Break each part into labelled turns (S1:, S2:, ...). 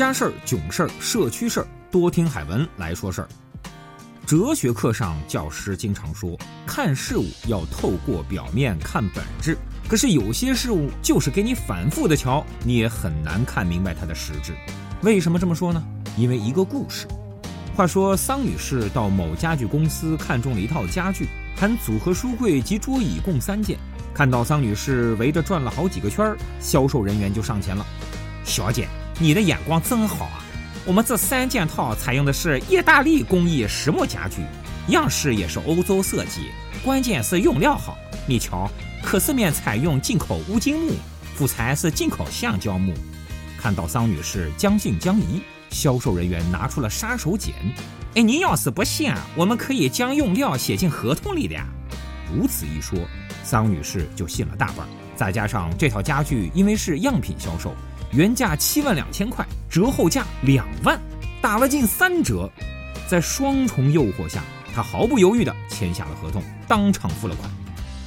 S1: 家事儿、囧事儿、社区事儿，多听海文来说事儿。哲学课上，教师经常说，看事物要透过表面看本质。可是有些事物就是给你反复的瞧，你也很难看明白它的实质。为什么这么说呢？因为一个故事。话说桑女士到某家具公司看中了一套家具，含组合书柜及桌椅共三件。看到桑女士围着转了好几个圈儿，销售人员就上前了：“小姐，你的眼光真好啊！我们这三件套采用的是意大利工艺实木家具，样式也是欧洲设计，关键是用料好。你瞧，可视面采用进口乌金木，辅材是进口橡胶木。”看到桑女士将信将疑。销售人员拿出了杀手锏，哎，您要是不信啊，我们可以将用料写进合同里的呀。如此一说，桑女士就信了大半。再加上这套家具因为是样品销售，原价七万两千块，折后价两万，打了近三折。在双重诱惑下，他毫不犹豫地签下了合同，当场付了款。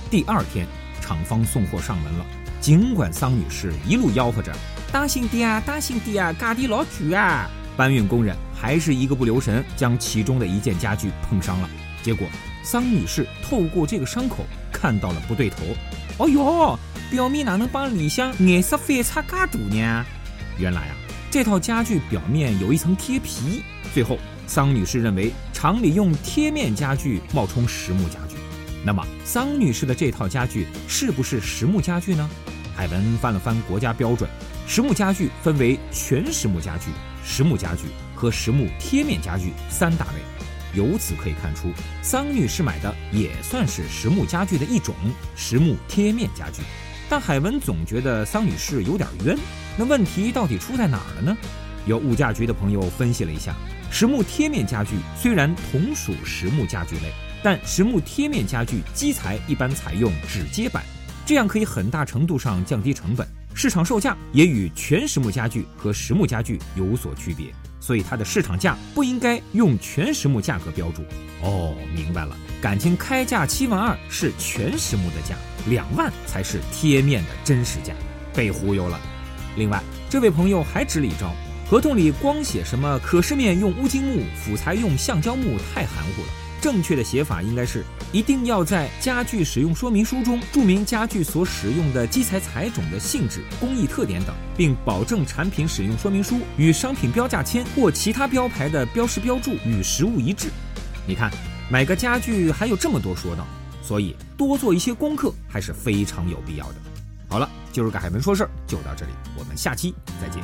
S1: 第二天，厂方送货上门了，尽管桑女士一路吆喝着。当心点啊，当心点啊，嘎地老巨啊！搬运工人还是一个不留神，将其中的一件家具碰伤了。结果桑女士透过这个伤口看到了不对头。哦哟，表面哪能帮里向颜色反差嘎大呢？原来啊，这套家具表面有一层贴皮。最后，桑女士认为厂里用贴面家具冒充实木家具。那么，桑女士的这套家具是不是实木家具呢？海文翻了翻国家标准。实木家具分为全实木家具、实木家具和实木贴面家具三大类。由此可以看出，桑女士买的也算是实木家具的一种——实木贴面家具。但海文总觉得桑女士有点冤。那问题到底出在哪儿了呢？有物价局的朋友分析了一下，实木贴面家具虽然同属实木家具类，但实木贴面家具基材一般采用指接板，这样可以很大程度上降低成本。市场售价也与全实木家具和实木家具有所区别，所以它的市场价不应该用全实木价格标注。哦，明白了，感情开价七万二是全实木的价，两万才是贴面的真实价，被忽悠了。另外，这位朋友还指了一招，合同里光写什么可视面用乌金木，辅材用橡胶木太含糊了。正确的写法应该是，一定要在家具使用说明书中注明家具所使用的基材材种的性质、工艺特点等，并保证产品使用说明书与商品标价签或其他标牌的标识标注与实物一致。你看，买个家具还有这么多说道，所以多做一些功课还是非常有必要的。好了，今儿个海文说事儿就到这里，我们下期再见。